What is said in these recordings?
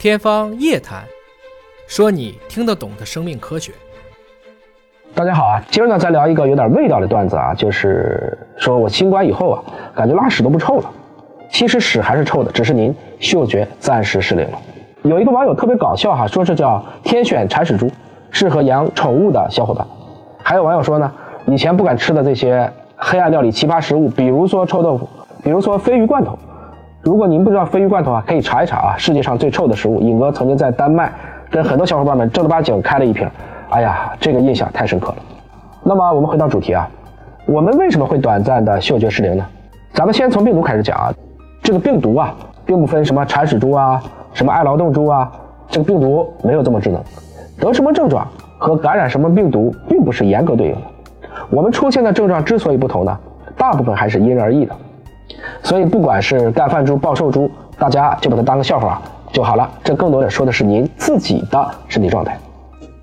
天方夜谭，说你听得懂的生命科学。大家好啊，今儿呢再聊一个有点味道的段子啊，就是说我新冠以后啊，感觉拉屎都不臭了。其实屎还是臭的，只是您嗅觉暂时失灵了。有一个网友特别搞笑哈，说这叫天选铲屎猪，适合养宠物的小伙伴。还有网友说呢，以前不敢吃的这些黑暗料理奇葩食物，比如说臭豆腐，比如说鲱鱼罐头。如果您不知道鲱鱼罐头啊，可以查一查啊。世界上最臭的食物，尹哥曾经在丹麦跟很多小伙伴们正儿八经开了一瓶。哎呀，这个印象太深刻了。那么我们回到主题啊，我们为什么会短暂的嗅觉失灵呢？咱们先从病毒开始讲啊。这个病毒啊，并不分什么铲屎猪啊，什么爱劳动猪啊，这个病毒没有这么智能。得什么症状和感染什么病毒并不是严格对应的。我们出现的症状之所以不同呢，大部分还是因人而异的。所以，不管是干饭猪、暴瘦猪，大家就把它当个笑话就好了。这更多的说的是您自己的身体状态。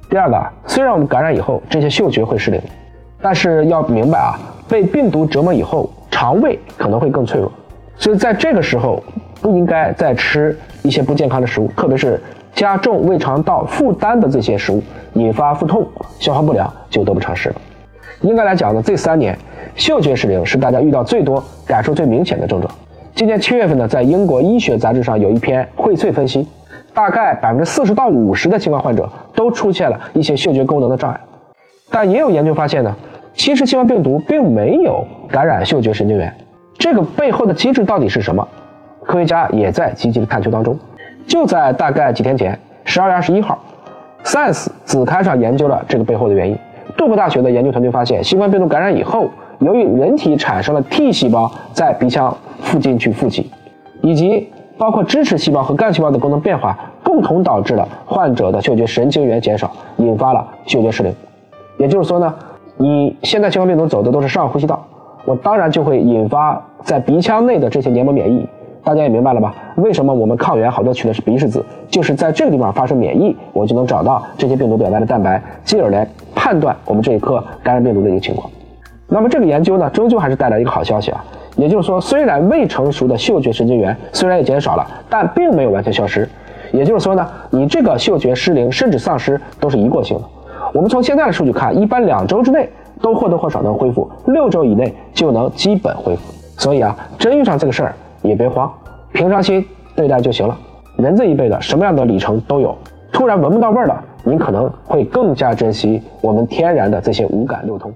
第二个，虽然我们感染以后这些嗅觉会失灵，但是要明白啊，被病毒折磨以后，肠胃可能会更脆弱。所以在这个时候，不应该再吃一些不健康的食物，特别是加重胃肠道负担的这些食物，引发腹痛、消化不良，就得不偿失了。应该来讲呢，这三年。嗅觉失灵是大家遇到最多、感受最明显的症状。今年七月份呢，在英国医学杂志上有一篇荟萃分析，大概百分之四十到五十的新冠患者都出现了一些嗅觉功能的障碍。但也有研究发现呢，其实新冠病毒并没有感染嗅觉神经元，这个背后的机制到底是什么？科学家也在积极的探究当中。就在大概几天前，十二月二十一号，Science 子刊上研究了这个背后的原因。杜克大学的研究团队发现，新冠病毒感染以后。由于人体产生了 T 细胞在鼻腔附近去富集，以及包括支持细胞和干细胞的功能变化，共同导致了患者的嗅觉神经元减少，引发了嗅觉失灵。也就是说呢，你现在新冠病毒走的都是上呼吸道，我当然就会引发在鼻腔内的这些黏膜免疫。大家也明白了吧？为什么我们抗原好多取的是鼻拭子，就是在这个地方发生免疫，我就能找到这些病毒表面的蛋白，进而来判断我们这一颗感染病毒的一个情况。那么这个研究呢，终究还是带来一个好消息啊，也就是说，虽然未成熟的嗅觉神经元虽然也减少了，但并没有完全消失。也就是说呢，你这个嗅觉失灵甚至丧失都是一过性的。我们从现在的数据看，一般两周之内都或多或少能恢复，六周以内就能基本恢复。所以啊，真遇上这个事儿也别慌，平常心对待就行了。人这一辈子什么样的里程都有，突然闻不到味儿了，您可能会更加珍惜我们天然的这些五感六通。